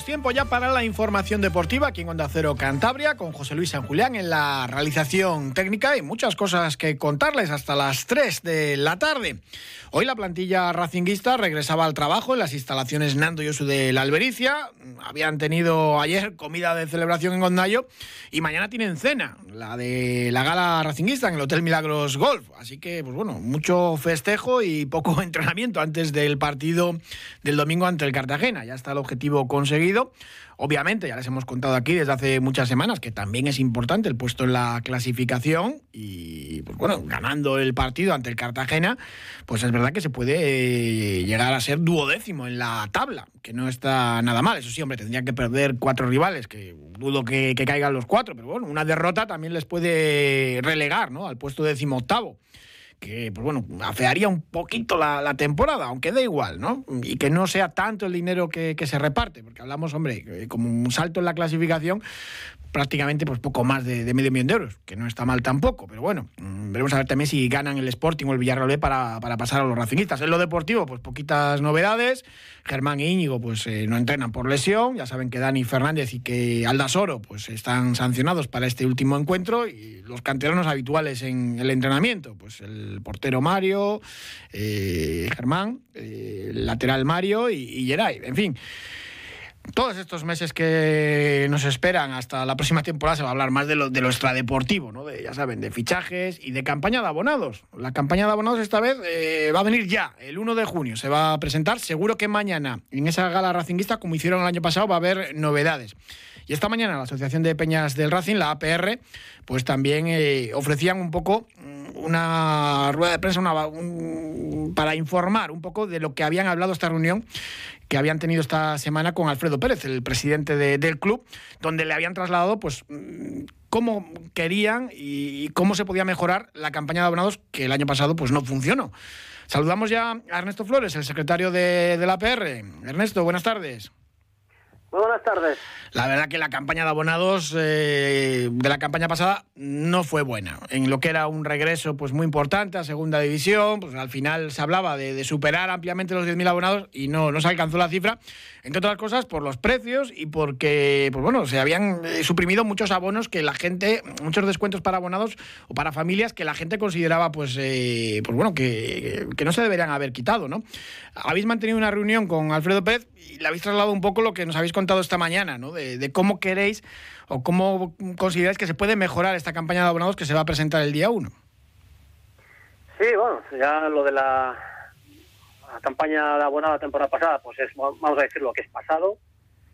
Saludos, tiempo ya para la información deportiva aquí en Onda Cero Cantabria con José Luis San Julián en la realización técnica y muchas cosas que contarles hasta las 3 de la tarde. Hoy la plantilla racinguista regresaba al trabajo en las instalaciones Nando Yosu de la Albericia. Habían tenido ayer comida de celebración en Gondayo y mañana tienen cena, la de la gala racinguista en el Hotel Milagros Golf. Así que, pues bueno, mucho festejo y poco entrenamiento antes del partido del domingo ante el Cartagena. Ya está el objetivo conseguido. Obviamente, ya les hemos contado aquí desde hace muchas semanas que también es importante el puesto en la clasificación y, pues bueno, ganando el partido ante el Cartagena, pues es verdad que se puede eh, llegar a ser duodécimo en la tabla, que no está nada mal. Eso sí, hombre, tendrían que perder cuatro rivales, que dudo que, caigan los cuatro, pero bueno, una derrota también les puede relegar, ¿no? Al puesto décimo octavo que, pues bueno, afearía un poquito la, temporada, aunque da igual, ¿no? Y que no sea tanto el dinero que, que se reparte, porque hablamos, hombre, eh, como un salto en la clasificación, prácticamente pues poco más de, medio millón de euros, que no está mal tampoco, pero bueno, mm, veremos a ver también si ganan el Sporting o el Villarreal para, para pasar a los racingistas. En lo deportivo, pues poquitas novedades, Germán e Íñigo pues eh, no entrenan por lesión, ya saben que Dani Fernández y que Aldasoro pues están sancionados para este último encuentro. Y los canteranos habituales en el entrenamiento, pues el portero Mario, eh, Germán, eh, lateral Mario y, y Geray, en fin todos estos meses que nos esperan hasta la próxima temporada se va a hablar más de lo, de lo extradeportivo, ¿no? De, ya saben, de fichajes y de campaña de abonados. La campaña de abonados esta vez eh, va a venir ya, el 1 de junio. Se va a presentar, seguro que mañana, en esa gala racinguista, como hicieron el año pasado, va a haber novedades. Y esta mañana la Asociación de Peñas del Racing, la APR, pues también eh, ofrecían un poco mm, una rueda de prensa para informar un poco de lo que habían hablado esta reunión que habían tenido esta semana con Alfredo Pérez, el presidente del club, donde le habían trasladado pues mm, cómo querían y, cómo se podía mejorar la campaña de abonados que el año pasado pues no funcionó. Saludamos ya a Ernesto Flores, el secretario de, de la APR. Ernesto, buenas tardes. Muy buenas tardes. La verdad que la campaña de abonados eh, de la campaña pasada no fue buena. En lo que era un regreso pues muy importante a segunda división, pues al final se hablaba de, superar ampliamente los 10.000 abonados y no, no se alcanzó la cifra, entre otras cosas por los precios y porque pues bueno, se habían eh, suprimido muchos abonos que la gente, muchos descuentos para abonados o para familias que la gente consideraba pues, eh, pues bueno, que, que no se deberían haber quitado, ¿no? Habéis mantenido una reunión con Alfredo Pérez y le habéis trasladado un poco lo que nos habéis contado esta mañana, ¿no? De, cómo queréis o cómo consideráis que se puede mejorar esta campaña de abonados que se va a presentar el día 1. Sí, bueno, ya lo de la, campaña de abonados la temporada pasada, pues es, vamos a decir lo que es pasado.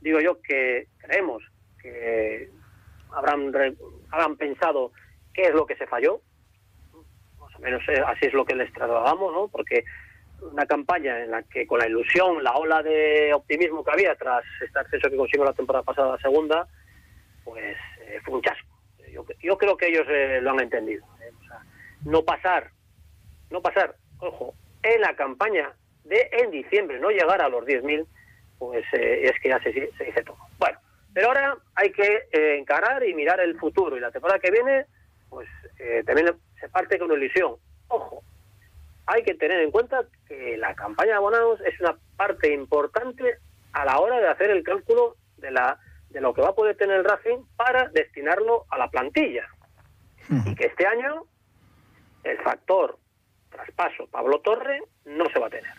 Digo yo que creemos que habrán, habrán pensado qué es lo que se falló, más o menos eh, así es lo que les trasladamos, ¿no? Porque una campaña en la que con la ilusión, la ola de optimismo que había tras este acceso que consiguió la temporada pasada la segunda, pues eh, fue un chasco. Yo, creo que ellos eh, lo han entendido. ¿eh? no pasar, no pasar, ojo, en la campaña de en diciembre, no llegar a los 10.000, pues es que ya se, se, dice todo. Bueno, pero ahora hay que encarar y mirar el futuro y la temporada que viene, pues también se parte con ilusión. Ojo, hay que tener en cuenta que la campaña de abonados es una parte importante a la hora de hacer el cálculo de la de lo que va a poder tener el Racing para destinarlo a la plantilla. Y que este año el factor traspaso Pablo Torre no se va a tener.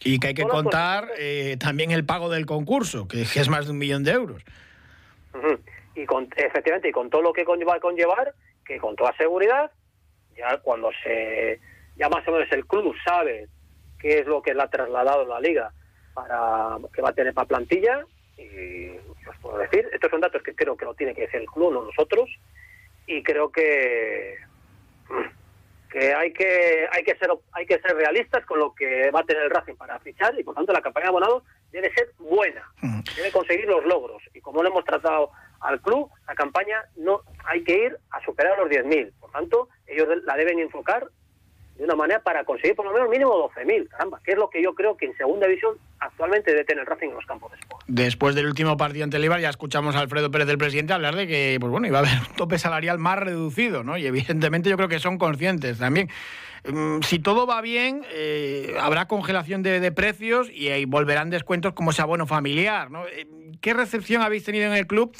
Y que hay que contar eh, también el pago del concurso, que es más de un millón de euros. Y con, efectivamente, y con todo lo que va a conllevar, que con toda seguridad, ya cuando se ya más o menos el club sabe qué es lo que le ha trasladado la liga para que va a tener para plantilla y os puedo decir, estos son datos que creo que lo tiene que decir el club, no nosotros, y creo que que hay que hay que ser hay que ser realistas con lo que va a tener el Racing para fichar y por tanto la campaña de abonado debe ser buena, debe conseguir los logros. Y como lo hemos tratado al club, la campaña no hay que ir a superar los 10.000. Por tanto, ellos la deben enfocar de una manera para conseguir por lo menos mínimo 12.000, caramba, que es lo que yo creo que en segunda división actualmente debe tener Racing en los campos de sport. Después del último partido ante el ya escuchamos a Alfredo Pérez del presidente hablar de que pues bueno, iba a haber un tope salarial más reducido, ¿no? Y evidentemente yo creo que son conscientes también. Mm, si todo va bien, eh, habrá congelación de, precios y, volverán descuentos como ese abono familiar, ¿no? Eh, ¿Qué recepción habéis tenido en el club?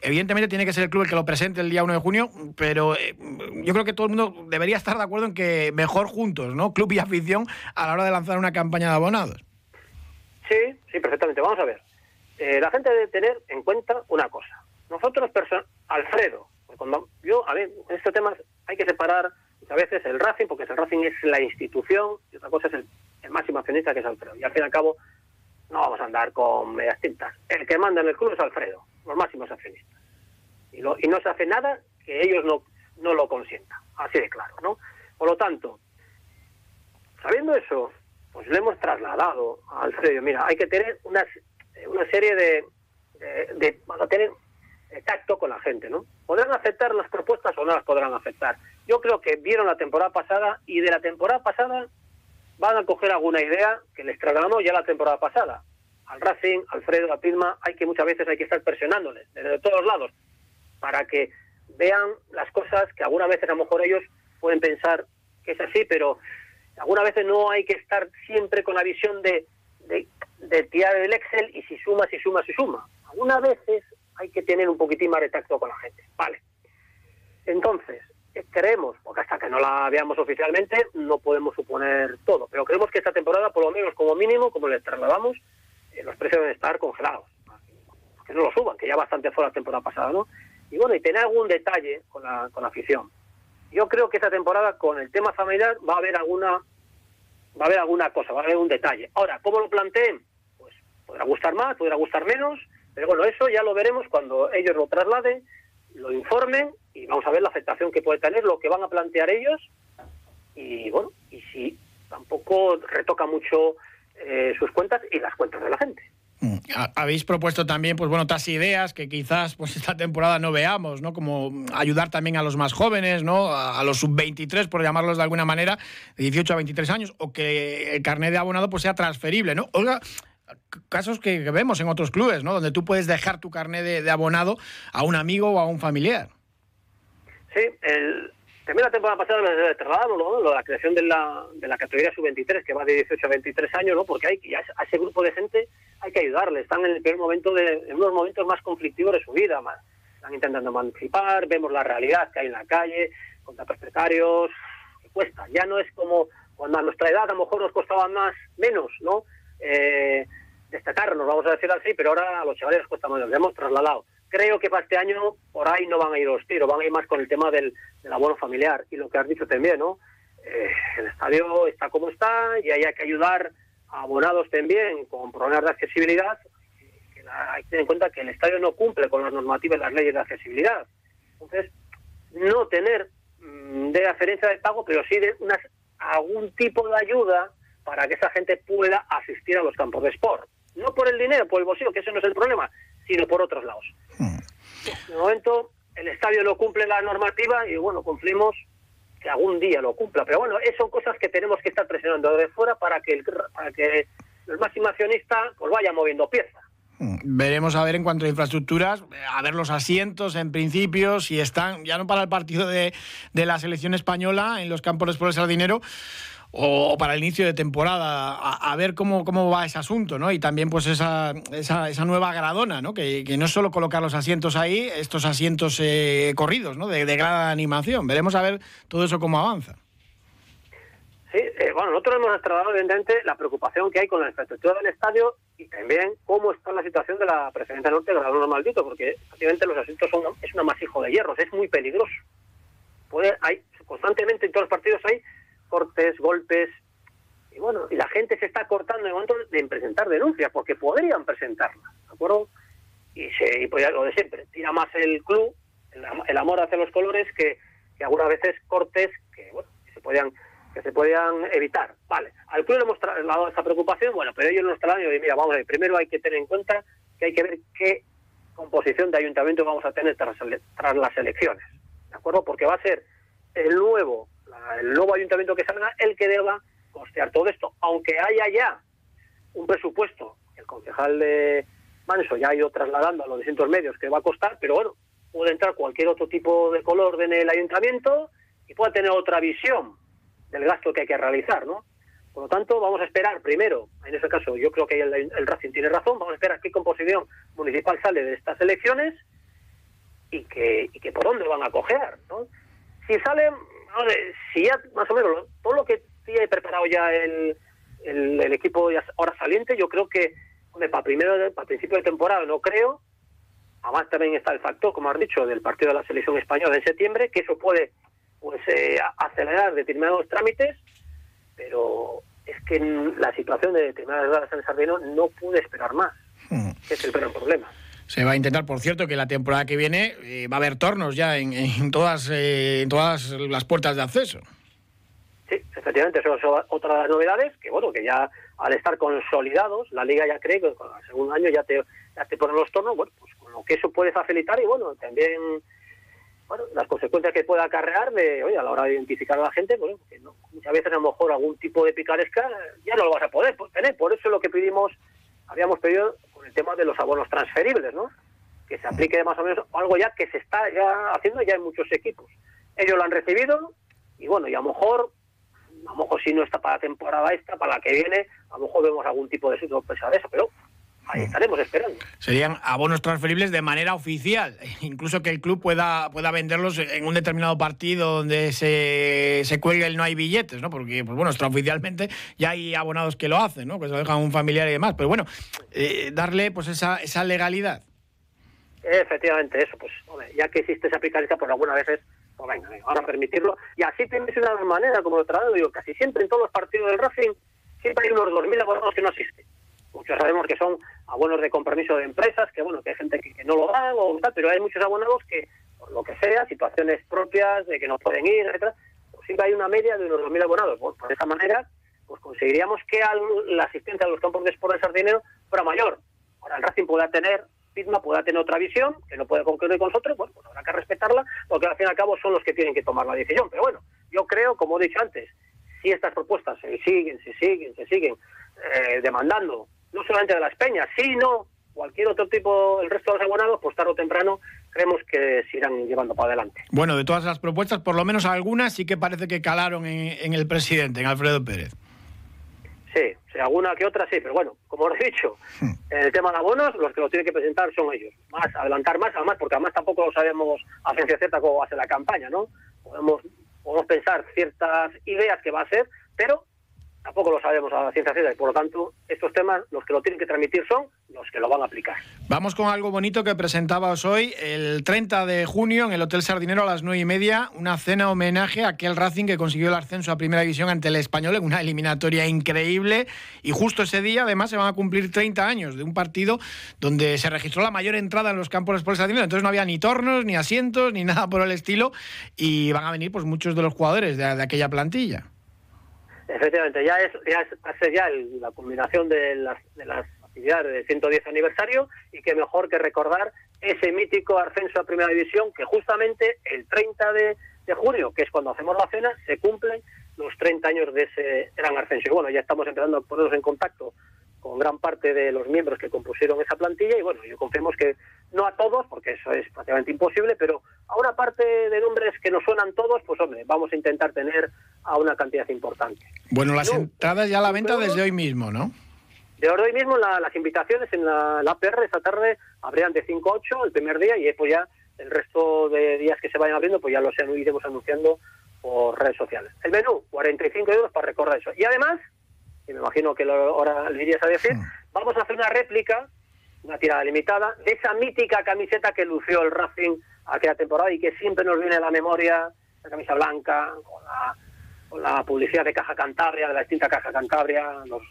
Evidentemente tiene que ser el club el que lo presente el día 1 de junio, pero eh, yo creo que todo el mundo debería estar de acuerdo en que mejor juntos, ¿no? Club y afición a la hora de lanzar una campaña de abonados. Sí, sí, perfectamente. Vamos a ver. Eh, la gente debe tener en cuenta una cosa. Nosotros, Alfredo, cuando yo, a ver, en estos temas hay que separar a veces el Racing, porque el Racing es la institución, y otra cosa es el, el máximo accionista que es Alfredo. Y al fin y al cabo, no vamos a andar con medias tintas. El que manda en el club es Alfredo los máximos accionistas. Y, y no se hace nada que ellos no, no lo consientan, así de claro, ¿no? Por lo tanto, sabiendo eso, pues le hemos trasladado a Alfredo, mira, hay que tener una, una serie de, de, tener tacto con la gente, ¿no? Podrán aceptar las propuestas o no las podrán aceptar. Yo creo que vieron la temporada pasada y de la temporada pasada van a coger alguna idea que les trasladamos ya la temporada pasada al Racing, Alfredo, a Pilma, hay que muchas veces hay que estar presionándoles desde todos lados para que vean las cosas que algunas veces a lo mejor ellos pueden pensar que es así, pero algunas veces no hay que estar siempre con la visión de, de, tirar el Excel y si suma, si suma, si suma. Algunas veces hay que tener un poquitín más de tacto con la gente. Vale. Entonces, creemos, porque hasta que no la veamos oficialmente no podemos suponer todo, pero creemos que esta temporada, por lo menos como mínimo, como les trasladamos, los precios deben estar congelados. Que no lo suban, que ya bastante fue la temporada pasada, ¿no? Y bueno, y tener algún detalle con la, con la afición. Yo creo que esta temporada, con el tema familiar, va a haber alguna va a haber alguna cosa, va a haber un detalle. Ahora, ¿cómo lo planteen? Pues podrá gustar más, podrá gustar menos, pero bueno, eso ya lo veremos cuando ellos lo trasladen, lo informen y vamos a ver la aceptación que puede tener, lo que van a plantear ellos y bueno, y si tampoco retoca mucho eh, sus cuentas y las cuentas de la gente. Mm. Habéis propuesto también, pues bueno, otras ideas que quizás pues esta temporada no veamos, ¿no? Como ayudar también a los más jóvenes, ¿no? A, los sub-23, por llamarlos de alguna manera, de 18 a 23 años, o que el carnet de abonado pues sea transferible, ¿no? Oiga, casos que, vemos en otros clubes, ¿no? Donde tú puedes dejar tu carnet de, abonado a un amigo o a un familiar. Sí, el, también la temporada pasada nos ¿no? la creación de la, de la categoría sub-23, que va de 18 a 23 años, ¿no? porque hay a ese grupo de gente hay que ayudarle. Están en el peor momento, de, en unos momentos más conflictivos de su vida. Más. Están intentando emancipar, vemos la realidad que hay en la calle, contra propietarios, que cuesta. Ya no es como cuando a nuestra edad a lo mejor nos costaba más, menos, ¿no? Eh, destacarnos, vamos a decir así, pero ahora a los chavales les cuesta menos. hemos trasladado creo que para este año por ahí no van a ir los tiros, van a ir más con el tema del, abono familiar. Y lo que has dicho también, ¿no? Eh, el estadio está como está y hay que ayudar a abonados también con problemas de accesibilidad. hay que tener en cuenta que el estadio no cumple con las normativas y las leyes de accesibilidad. Entonces, no tener mm, de referencia de pago, pero sí de algún tipo de ayuda para que esa gente pueda asistir a los campos de sport. No por el dinero, por el bolsillo, que ese no es el problema, sino por otros lados. Hmm. De momento, el estadio no cumple la normativa y bueno, cumplimos que algún día lo cumpla. Pero bueno, esas son cosas que tenemos que estar presionando de fuera para que el, para que el máximo accionista pues vaya moviendo piezas. Hmm. Veremos a ver en cuanto a infraestructuras, a ver los asientos en principio, si están, ya no para el partido de, de la selección española en los campos de el dinero o, para el inicio de temporada, a, ver cómo, cómo va ese asunto, ¿no? Y también pues esa, esa, esa nueva gradona, ¿no? Que, no es solo colocar los asientos ahí, estos asientos eh, corridos, ¿no? De, de gran animación. Veremos a ver todo eso cómo avanza. Sí, eh, bueno, nosotros hemos trasladado evidentemente la preocupación que hay con la infraestructura del estadio y también cómo está la situación de la Presidencia Norte de Gradona Maldito, porque prácticamente los asientos son es un amasijo de hierros, es muy peligroso. Puede, hay constantemente en todos los partidos hay cortes, golpes, y bueno, y la gente se está cortando en el momento de presentar denuncias, porque podrían presentarlas, ¿de acuerdo? Y, se, y pues lo de siempre, tira más el club, el, amor hacia los colores, que, algunas veces cortes que, bueno, que se podían que se podían evitar. Vale, al club le hemos trasladado esa preocupación, bueno, pero ellos nos trasladan y mira, vamos a ver, primero hay que tener en cuenta que hay que ver qué composición de ayuntamiento vamos a tener tras, tras las elecciones, ¿de acuerdo? Porque va a ser el nuevo, el nuevo ayuntamiento que salga el que deba costear todo esto, aunque haya ya un presupuesto, el concejal de Manso ya ha ido trasladando a los distintos medios que va a costar, pero bueno, puede entrar cualquier otro tipo de color en el ayuntamiento y puede tener otra visión del gasto que hay que realizar, ¿no? Por lo tanto, vamos a esperar primero, en ese caso yo creo que el, el Racing tiene razón, vamos a esperar qué composición municipal sale de estas elecciones y que, y que por dónde van a coger, ¿no? Si salen, si ya más o menos todo lo que tiene preparado ya el, el, equipo ahora saliente, yo creo que, para primero, para principio de temporada no creo, además también está el factor, como has dicho, del partido de la selección española en septiembre, que eso puede pues eh, acelerar determinados trámites, pero es que la situación de determinadas en Sardino no puede esperar más, hmm. que es el gran problema. Se va a intentar, por cierto, que la temporada que viene eh, va a haber tornos ya en, todas, eh, en todas las puertas de acceso. Sí, efectivamente, eso es otra de las novedades, que bueno, que ya al estar consolidados, la liga ya cree que con el segundo año ya te, ya te ponen los tornos, bueno, pues con lo que eso puede facilitar y bueno, también bueno, las consecuencias que pueda acarrear de, oye, a la hora de identificar a la gente, bueno, que no, muchas veces a lo mejor algún tipo de picaresca ya no lo vas a poder tener. Por eso lo que pedimos, habíamos pedido con el tema de los abonos transferibles, ¿no? Que se aplique más o menos algo ya que se está ya haciendo ya en muchos equipos. Ellos lo han recibido y bueno, y a lo mejor, a lo mejor si no está para la temporada esta, para la que viene, a lo mejor vemos algún tipo de sorpresa de eso, pero ahí estaremos esperando. Serían abonos transferibles de manera oficial, incluso que el club pueda, pueda venderlos en un determinado partido donde se, se cuelgue el no hay billetes, ¿no? Porque, pues bueno, extraoficialmente ya hay abonados que lo hacen, ¿no? Que se lo dejan a un familiar y demás. Pero bueno, eh, darle pues esa, esa legalidad. Efectivamente, eso, pues, ya que existe esa picarica, por pues, algunas veces, pues venga, ahora permitirlo. Y así tienes una manera, como lo traslado, digo, casi siempre en todos los partidos del Racing, siempre hay unos 2.000 abonados que no existen muchos sabemos que son abonos de compromiso de empresas, que bueno, que hay gente que, no lo da o tal, pero hay muchos abonados que, por lo que sea, situaciones propias de que no pueden ir, etcétera, pues siempre hay una media de unos 2.000 abonados. Pues, por esa manera, pues conseguiríamos que la asistencia a los campos de sport de Sardinero fuera mayor. Ahora el Racing pueda tener, Pisma pueda tener otra visión, que no puede concluir con nosotros, bueno, pues habrá que respetarla, porque al fin y al cabo son los que tienen que tomar la decisión. Pero bueno, yo creo, como he dicho antes, si estas propuestas se siguen, se siguen, se siguen eh, demandando no solamente de las peñas, sino cualquier otro tipo, el resto de los abonados, pues tarde o temprano creemos que se irán llevando para adelante. Bueno, de todas las propuestas, por lo menos algunas sí que parece que calaron en, el presidente, en Alfredo Pérez. Sí, sí, alguna que otra sí, pero bueno, como os he dicho, hmm. en el tema de abonos, los que lo tienen que presentar son ellos. Más, adelantar más, además, porque además tampoco lo sabemos a ciencia cierta cómo va a ser la campaña, ¿no? Podemos, podemos pensar ciertas ideas que va a ser, pero tampoco lo sabemos a la ciencia cierta y por lo tanto estos temas los que lo tienen que transmitir son los que lo van a aplicar. Vamos con algo bonito que presentabas hoy, el 30 de junio en el Hotel Sardinero a las 9 y media, una cena homenaje a aquel Racing que consiguió el ascenso a Primera División ante el Español en una eliminatoria increíble y justo ese día además se van a cumplir 30 años de un partido donde se registró la mayor entrada en los campos de Sardinero, entonces no había ni tornos, ni asientos, ni nada por el estilo y van a venir pues muchos de los jugadores de aquella plantilla. Efectivamente, ya es, ya es, ya la culminación de las, de las actividades del 110 aniversario y que mejor que recordar ese mítico ascenso a Primera División que justamente el 30 de, junio, que es cuando hacemos la cena, se cumplen los 30 años de ese gran ascenso. Y bueno, ya estamos empezando a ponernos en contacto con gran parte de los miembros que compusieron esa plantilla y bueno, yo confiemos que no a todos, porque eso es prácticamente imposible, pero a una parte de nombres que nos suenan todos, pues hombre, vamos a intentar tener a una cantidad importante. Bueno, las entradas ya a la venta desde hoy mismo, ¿no? De hoy mismo las invitaciones en la, APR esta tarde habrían de 5 a 8 el primer día y después ya el resto de días que se vayan abriendo, pues ya los iremos anunciando por redes sociales. El menú, 45 euros para recordar eso. Y además, y me imagino que lo, ahora le irías a decir, vamos a hacer una réplica, una tirada limitada, de esa mítica camiseta que lució el Racing aquella temporada y que siempre nos viene a la memoria, la camisa blanca, con la con la publicidad de Caja Cantabria, de la distinta Caja Cantabria, los,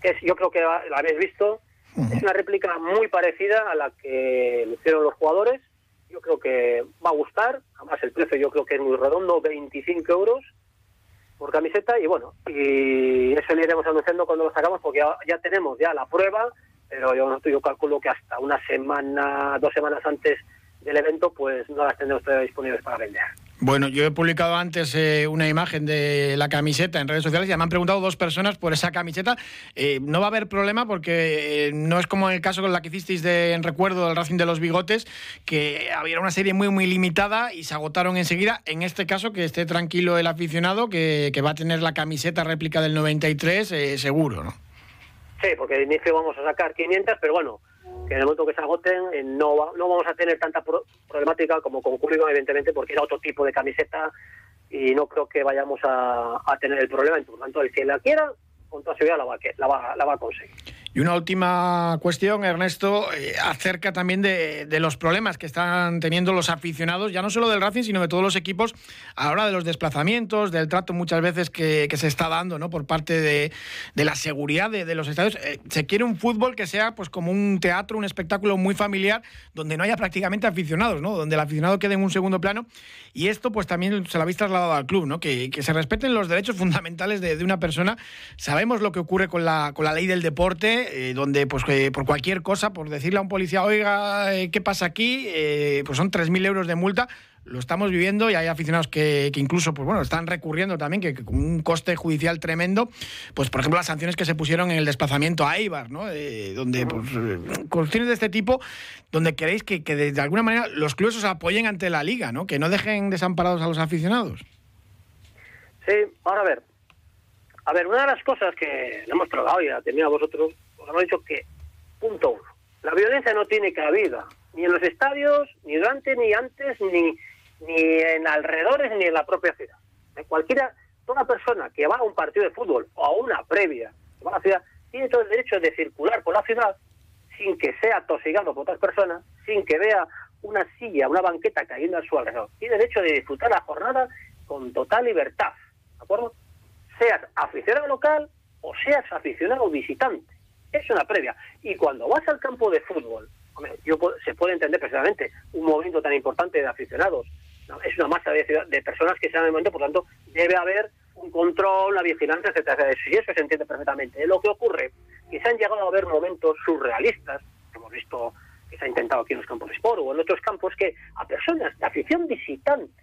que yo creo que la habéis visto, es una réplica muy parecida a la que hicieron los jugadores, yo creo que va a gustar, además el precio yo creo que es muy redondo, 25 euros por camiseta y bueno, y eso lo iremos anunciando cuando lo sacamos porque ya, tenemos ya la prueba pero yo, yo calculo que hasta una semana, dos semanas antes del evento, pues no las tendremos disponibles para vender. Bueno, yo he publicado antes eh, una imagen de la camiseta en redes sociales y me han preguntado dos personas por esa camiseta. Eh, no va a haber problema porque eh, no es como en el caso con la que hicisteis de, en recuerdo del Racing de los Bigotes, que había una serie muy, muy limitada y se agotaron enseguida. En este caso, que esté tranquilo el aficionado, que, va a tener la camiseta réplica del 93, seguro, ¿no? Sí, porque de inicio vamos a sacar 500, pero bueno, que en el momento que se agoten eh, no, no vamos a tener tanta problemática como con evidentemente, porque era otro tipo de camiseta y no creo que vayamos a, a tener el problema. Por lo tanto, el que la quiera, con toda seguridad la va, la va, la va a conseguir. Y una última cuestión, Ernesto, eh, acerca también de, los problemas que están teniendo los aficionados, ya no solo del Racing, sino de todos los equipos, a la hora de los desplazamientos, del trato muchas veces que, se está dando ¿no? por parte de, la seguridad de, los estadios. Eh, se quiere un fútbol que sea pues como un teatro, un espectáculo muy familiar, donde no haya prácticamente aficionados, ¿no? donde el aficionado quede en un segundo plano. Y esto pues también se lo habéis trasladado al club, ¿no? que, se respeten los derechos fundamentales de, una persona. Sabemos lo que ocurre con la, con la ley del deporte eh, donde pues por cualquier cosa, por decirle a un policía, oiga, eh, ¿qué pasa aquí? Eh, pues son 3.000 euros de multa. Lo estamos viviendo y hay aficionados que, incluso pues bueno, están recurriendo también, que, con un coste judicial tremendo, pues por ejemplo las sanciones que se pusieron en el desplazamiento a Eibar, ¿no? donde pues, cuestiones de este tipo, donde queréis que, que de, alguna manera los clubes os apoyen ante la liga, ¿no? Que no dejen desamparados a los aficionados. Sí, ahora a ver, a ver, una de las cosas que hemos probado y también a vosotros, os hemos dicho que, punto uno, la violencia no tiene cabida, ni en los estadios, ni durante, ni antes, ni, ni en alrededores, ni en la propia ciudad. Cualquiera, toda persona que va a un partido de fútbol o a una previa, va a la ciudad, tiene todo el derecho de circular por la ciudad sin que sea tosigado por otras personas, sin que vea una silla, una banqueta cayendo a su alrededor. Tiene derecho de disfrutar la jornada con total libertad, ¿de acuerdo? seas aficionado local o seas aficionado visitante. Es una previa. Y cuando vas al campo de fútbol, yo, se puede entender precisamente un movimiento tan importante de aficionados. Es una masa de, personas que se dan el momento, por tanto, debe haber un control, una vigilancia, etcétera. Y eso se entiende perfectamente. Lo que ocurre que se han llegado a ver momentos surrealistas, hemos visto que se ha intentado aquí en los campos de sport o en otros campos, que a personas de afición visitante,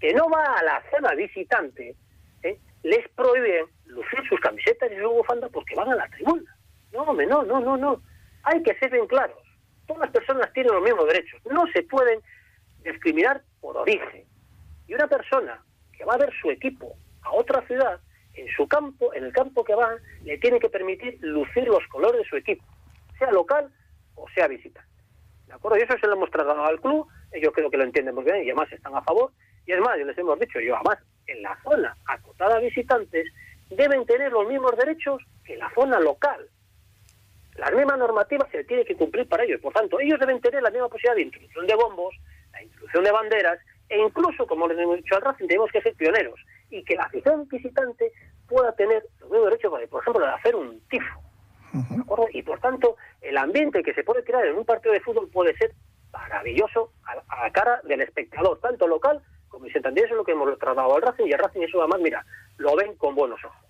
que no va a la zona visitante, ¿eh? les prohíben lucir sus camisetas y su bufanda porque van a la tribuna. No, no, no, no, no. Hay que ser bien claros. Todas las personas tienen los mismos derechos. No se pueden discriminar por origen. Y una persona que va a ver su equipo a otra ciudad, en su campo, en el campo que va, le tiene que permitir lucir los colores de su equipo, sea local o sea visitante. ¿De acuerdo? Y eso se lo hemos trasladado al club, ellos creo que lo entienden muy bien y además están a favor. Y es más, yo les hemos dicho, yo además, en la zona acotada a visitantes deben tener los mismos derechos que la zona local. Las mismas normativas se tienen que cumplir para ellos. Por tanto, ellos deben tener la misma posibilidad de introducción de bombos, la introducción de banderas, e incluso, como les hemos dicho al Racing, tenemos que ser pioneros y que la afición visitante pueda tener los mismos derechos, por ejemplo, de hacer un tifo. Y por tanto, el ambiente que se puede crear en un partido de fútbol puede ser maravilloso a la cara del espectador, tanto local como si eso es lo que hemos tratado al Racing y el Racing eso además, mira, lo ven con buenos ojos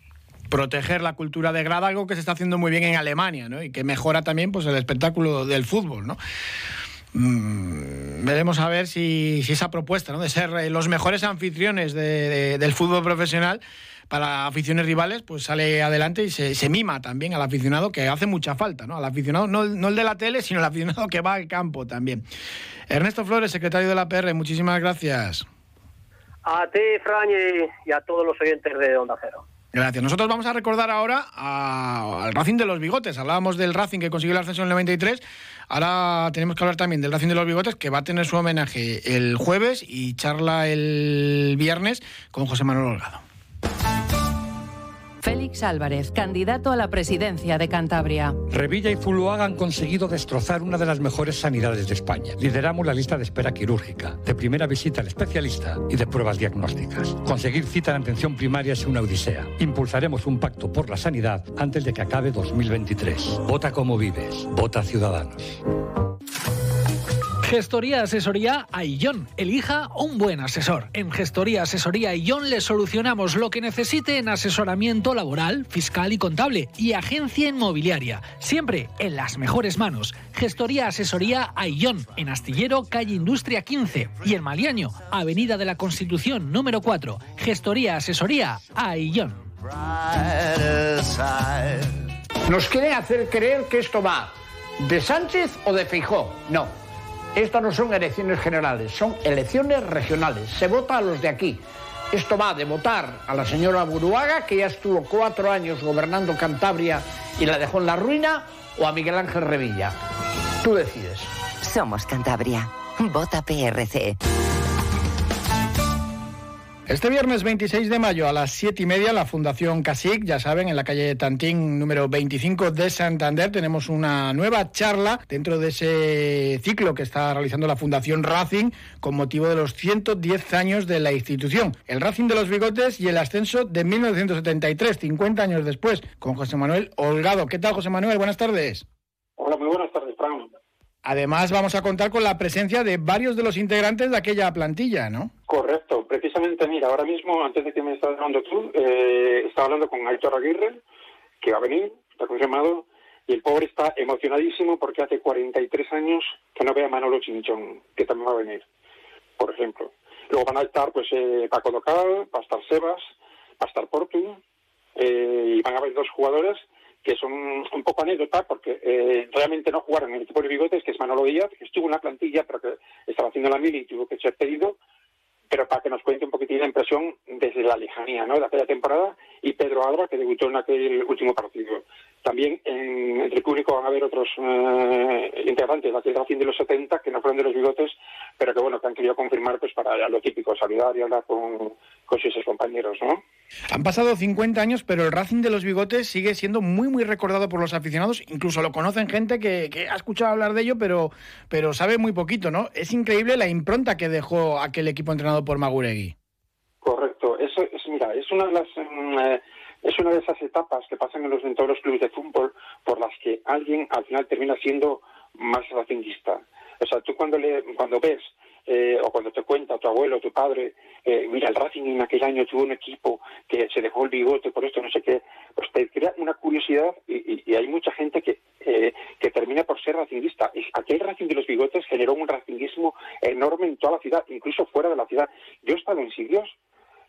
proteger la cultura de grada, algo que se está haciendo muy bien en Alemania, ¿no? Y que mejora también pues el espectáculo del fútbol, ¿no? Mm, veremos a ver si, esa propuesta de ser eh, los mejores anfitriones del fútbol profesional para aficiones rivales, pues sale adelante y se, mima también al aficionado, que hace mucha falta, ¿no? Al aficionado, no, no el de la tele, sino el aficionado que va al campo también. Ernesto Flores, secretario de la PR, muchísimas gracias. A ti, Fran, y, a todos los oyentes de Onda Cero. Gracias. Nosotros vamos a recordar ahora al Racing de los Bigotes. Hablábamos del Racing que consiguió el ascenso en el 93. Ahora tenemos que hablar también del Racing de los Bigotes, que va a tener su homenaje el jueves y charla el viernes con José Manuel Holgado. Félix Álvarez, candidato a la presidencia de Cantabria. Revilla y Zuluaga han conseguido destrozar una de las mejores sanidades de España. Lideramos la lista de espera quirúrgica, de primera visita al especialista y de pruebas diagnósticas. Conseguir cita en atención primaria es una odisea. Impulsaremos un pacto por la sanidad antes de que acabe 2023. Vota como vives. Vota Ciudadanos. Gestoría Asesoría Aillón. Elija un buen asesor. En Gestoría Asesoría Aillón le solucionamos lo que necesite en asesoramiento laboral, fiscal y contable y agencia inmobiliaria. Siempre en las mejores manos. Gestoría Asesoría Aillón. En Astillero, calle Industria 15. Y en Maliaño, Avenida de la Constitución número 4. Gestoría Asesoría Aillón. Nos quiere hacer creer que esto va de Sánchez o de Feijó. No. Esto no son elecciones generales, son elecciones regionales. Se vota a los de aquí. Esto va de votar a la señora Buruaga, que ya estuvo cuatro años gobernando Cantabria y la dejó en la ruina, o a Miguel Ángel Revilla. Tú decides. Somos Cantabria. Vota PRC. Este viernes 26 de mayo a las 7 y media, la Fundación CASIC, ya saben, en la calle Tantín número 25 de Santander, tenemos una nueva charla dentro de ese ciclo que está realizando la Fundación Racing con motivo de los 110 años de la institución. El Racing de los Bigotes y el ascenso de 1973, 50 años después, con José Manuel Holgado. ¿Qué tal, José Manuel? Buenas tardes. Además, vamos a contar con la presencia de varios de los integrantes de aquella plantilla, ¿no? Correcto. Precisamente, mira, ahora mismo, antes de que me estás hablando tú, eh, estaba hablando con Aitor Aguirre, que va a venir, está confirmado, y el pobre está emocionadísimo porque hace 43 años que no ve a Manolo Chinchón, que también va a venir, por ejemplo. Luego van a estar, pues, eh, Paco Docal, va a estar Sebas, va a estar Portu, eh, y van a haber dos jugadores que son un poco anécdota porque eh, realmente no jugaron en el equipo de bigotes, que es Manolo Díaz, que estuvo en la plantilla, pero que estaba haciendo la mili y tuvo que ser pedido, pero para que nos cuente un poquitín la impresión desde la lejanía ¿no? de aquella temporada, y Pedro Alba, que debutó en aquel último partido. También en, el público van a haber otros eh, integrantes de aquel Racing de los 70 que no fueron de los bigotes, pero que bueno, que han querido confirmar pues para lo típico, saludar y hablar con, con sus compañeros, ¿no? Han pasado 50 años, pero el Racing de los Bigotes sigue siendo muy, muy recordado por los aficionados. Incluso lo conocen gente que, que, ha escuchado hablar de ello, pero, pero sabe muy poquito, ¿no? Es increíble la impronta que dejó aquel equipo entrenado por Maguregui. Correcto. Eso es, mira, es una de las... Um, es una de esas etapas que pasan en los, los clubes de fútbol por las que alguien al final termina siendo más racinguista. O sea, tú cuando, le, cuando ves eh, o cuando te cuenta tu abuelo, tu padre, eh, mira, el Racing en aquel año tuvo un equipo que se dejó el bigote por esto, no sé qué, pues te crea una curiosidad y, y hay mucha gente que, eh, que termina por ser racinguista. Aquel Racing de los bigotes generó un racinguismo enorme en toda la ciudad, incluso fuera de la ciudad. Yo he estado en sitios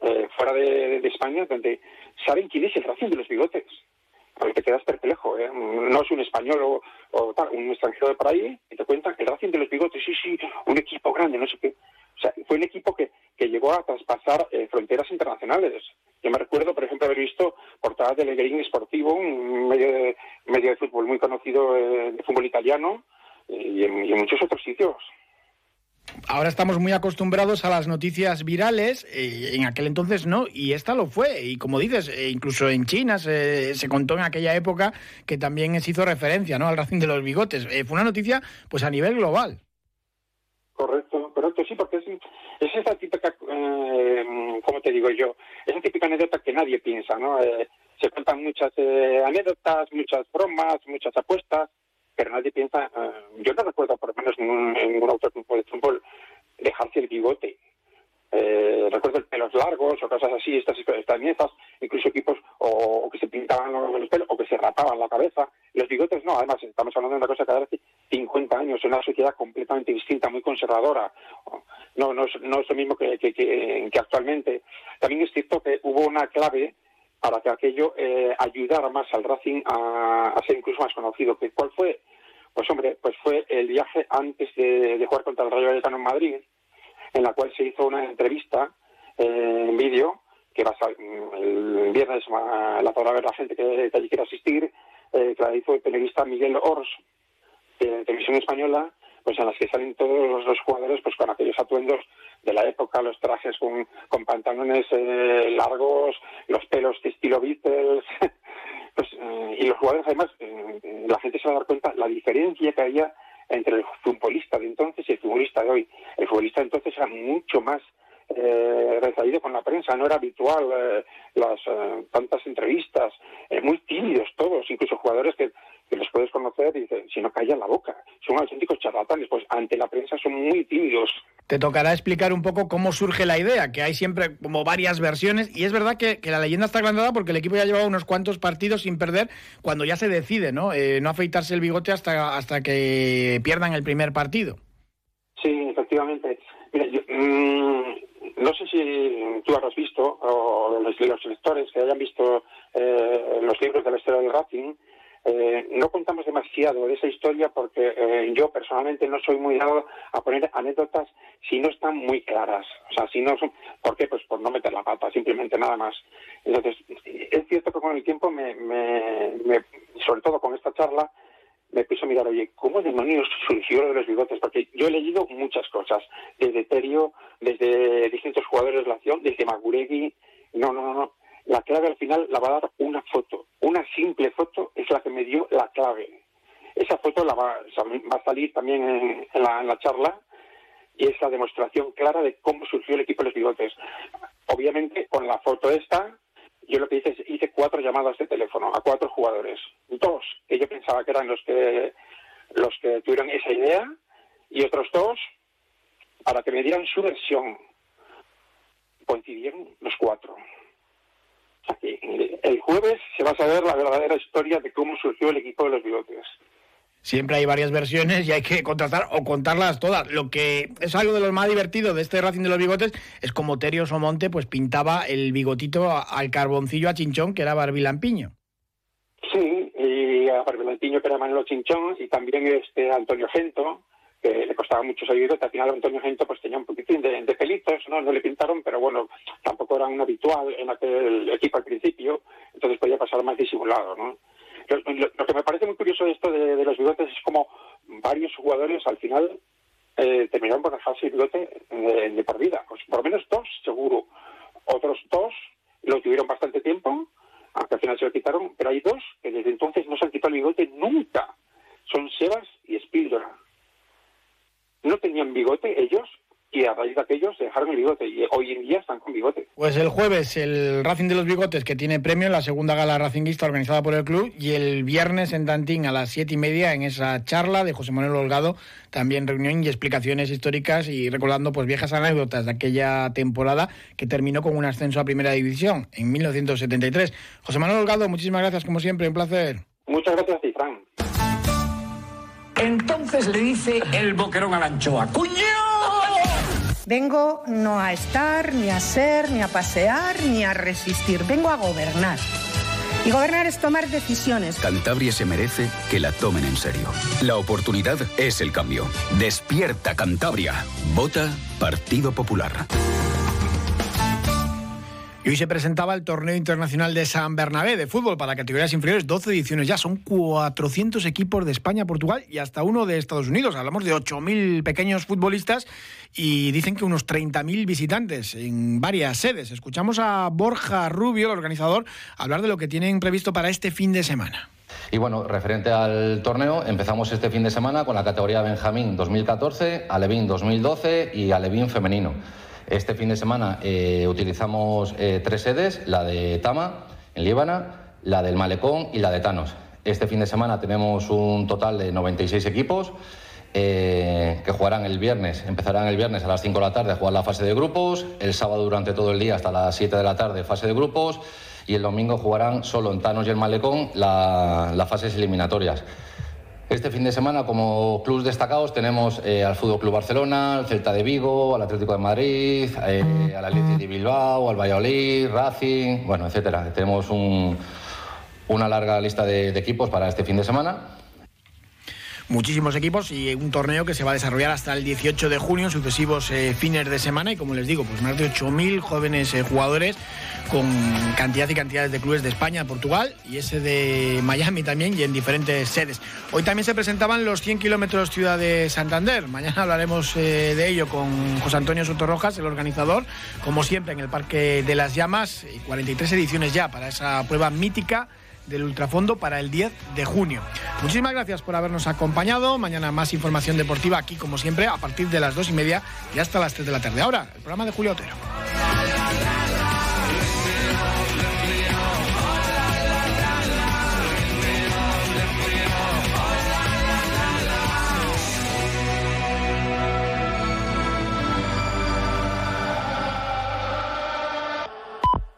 eh, fuera de, España donde saben quién es el Racing de los bigotes porque te quedas perplejo, ¿eh? no es un español o, tal, un extranjero de por ahí, y te cuentan el Racing de los Bigotes, sí, sí, un equipo grande, no sé qué. O sea, fue un equipo que, que llegó a traspasar eh, fronteras internacionales. Yo me recuerdo, por ejemplo, haber visto portadas del Legrín Sportivo, un medio de, medio de fútbol muy conocido eh, de fútbol italiano, y en, y en muchos otros sitios ahora estamos muy acostumbrados a las noticias virales, eh, en aquel entonces no, y esta lo fue. Y como dices, eh, incluso en China se, se, contó en aquella época que también se hizo referencia ¿no? al Racing de los Bigotes. Eh, fue una noticia pues a nivel global. Correcto, correcto, sí, porque es, es esa típica, ¿cómo te digo yo? Esa típica anécdota que nadie piensa, ¿no? se cuentan muchas anécdotas, muchas bromas, muchas apuestas, pero nadie piensa, uh, yo no recuerdo por lo menos en en un autocampo de fútbol dejarse el bigote. Eh, recuerdo pelos largos o cosas así, estas extrañezas, incluso equipos o, que se pintaban los pelos o que se rapaban la cabeza. Los bigotes no, además estamos hablando de una cosa que hace 50 años, en una sociedad completamente distinta, muy conservadora. No, no, es, lo mismo que actualmente. También es cierto que hubo una clave para que aquello eh, ayudara más al Racing a, ser incluso más conocido. ¿Cuál fue? Pues hombre, pues fue el viaje antes de, jugar contra el Rayo Vallecano en Madrid, en la cual se hizo una entrevista eh, en vídeo, que va a el viernes la podrá ver la gente que, allí quiera asistir, eh, que la hizo el periodista Miguel Ors, de Televisión Española, pues en las que salen todos los jugadores pues con aquellos atuendos de la época, los trajes con, con pantalones eh, largos, los pelos de estilo Beatles, pues, eh, y los jugadores además, eh, la gente se va a dar cuenta la diferencia que había entre el futbolista de entonces y el futbolista de hoy. El futbolista de entonces era mucho más eh, retraído con la prensa, no era habitual eh, las tantas entrevistas, muy tímidos todos, incluso jugadores que, que los puedes conocer y dicen, si no callan la boca, son auténticos charlatanes, pues ante la prensa son muy tímidos. Te tocará explicar un poco cómo surge la idea, que hay siempre como varias versiones, y es verdad que, la leyenda está agrandada porque el equipo ya llevaba unos cuantos partidos sin perder cuando ya se decide, ¿no? Eh, no afeitarse el bigote hasta, hasta que pierdan el primer partido. Sí, efectivamente. Mira, mm, no sé si tú has visto, o los, los lectores que hayan visto eh, los libros de la historia del Racing, eh, no contamos de esa historia porque eh, yo personalmente no soy muy dado a poner anécdotas si no están muy claras. O sea, si no son. ¿Por qué? Pues por no meter la pata, simplemente nada más. Entonces, es cierto que con el tiempo, me, me, sobre todo con esta charla, me puse a mirar, oye, ¿cómo demonios surgió lo de los bigotes? Porque yo he leído muchas cosas, desde Terio, desde distintos jugadores de la acción, desde Maguregui. No, no, no, no la clave al final la va a dar una foto. Una simple foto es la que me dio la clave. Esa foto la va, a salir también en, la, charla y es la demostración clara de cómo surgió el equipo de los bigotes. Obviamente, con la foto esta, yo lo que hice es hice cuatro llamadas de teléfono a cuatro jugadores. Dos que yo pensaba que eran los que, los que tuvieron esa idea y otros dos para que me dieran su versión. Coincidieron los cuatro el jueves se va a saber la verdadera historia de cómo surgió el equipo de los bigotes. Siempre hay varias versiones y hay que contratar o contarlas todas. Lo que es algo de lo más divertido de este Racing de los Bigotes es como Terio Somonte pues pintaba el bigotito al carboncillo a Chinchón, que era Barbilampiño. Sí, y a Barbilampiño que era Manolo Chinchón y también este Antonio Gento, que le costaba mucho seguir, al final Antonio Gento pues tenía un poquitín de, pelitos, ¿no? No le pintaron, pero bueno, tampoco era un habitual en aquel equipo al principio, entonces podía pasar más disimulado, ¿no? Lo, que me parece muy curioso de esto de, los bigotes es como varios jugadores al final eh, terminaron por dejarse el bigote eh, de por vida, pues por lo menos dos seguro, otros dos lo tuvieron bastante tiempo, aunque al final se lo quitaron, pero hay dos que desde entonces no se han quitado el bigote nunca, son Sebas y Spildora no tenían bigote ellos y a raíz de aquellos dejaron el bigote y hoy en día están con bigote. Pues el jueves el Racing de los Bigotes que tiene premio en la segunda gala racinguista organizada por el club y el viernes en Tantín a las siete y media en esa charla de José Manuel Holgado también reunión y explicaciones históricas y recordando pues viejas anécdotas de aquella temporada que terminó con un ascenso a primera división en 1973. José Manuel Holgado, muchísimas gracias como siempre, un placer. Muchas gracias a ti, Fran. Entonces le dice el boquerón a la anchoa, ¡Cuño! Vengo no a estar, ni a ser, ni a pasear, ni a resistir. Vengo a gobernar. Y gobernar es tomar decisiones. Cantabria se merece que la tomen en serio. La oportunidad es el cambio. Despierta Cantabria. Vota Partido Popular. Hoy se presentaba el torneo internacional de San Bernabé de fútbol para categorías inferiores, 12 ediciones ya, son 400 equipos de España, Portugal y hasta uno de Estados Unidos. Hablamos de 8.000 pequeños futbolistas y dicen que unos 30.000 visitantes en varias sedes. Escuchamos a Borja Rubio, el organizador, hablar de lo que tienen previsto para este fin de semana. Y bueno, referente al torneo, empezamos este fin de semana con la categoría Benjamín 2014, Alevín 2012 y Alevín femenino. Este fin de semana eh, utilizamos eh, tres sedes, la de Tama, en Líbana, la del Malecón y la de Tanos. Este fin de semana tenemos un total de 96 equipos eh, que jugarán el viernes, empezarán el viernes a las 5 de la tarde a jugar la fase de grupos, el sábado durante todo el día hasta las 7 de la tarde fase de grupos y el domingo jugarán solo en Tanos y el Malecón las fases eliminatorias. Este fin de semana, como clubes destacados, tenemos eh, al Fútbol Club Barcelona, al Celta de Vigo, al Atlético de Madrid, eh, al Atlético de Bilbao, al Valladolid, Racing, bueno, etcétera. Tenemos una larga lista de equipos para este fin de semana muchísimos equipos y un torneo que se va a desarrollar hasta el 18 de junio, sucesivos eh, fines de semana y como les digo, pues más de 8.000 jóvenes eh, jugadores con cantidad y cantidades de clubes de España, Portugal y ese de Miami también y en diferentes sedes. Hoy también se presentaban los 100 kilómetros Ciudad de Santander. Mañana hablaremos eh, de ello con José Antonio Sotorrojas, el organizador, como siempre en el Parque de las Llamas, 43 ediciones ya para esa prueba mítica del ultrafondo para el 10 de junio. Muchísimas gracias por habernos acompañado. Mañana más información deportiva aquí, como siempre, a partir de las dos y media y hasta las 3 de la tarde. Ahora, el programa de Julio Otero.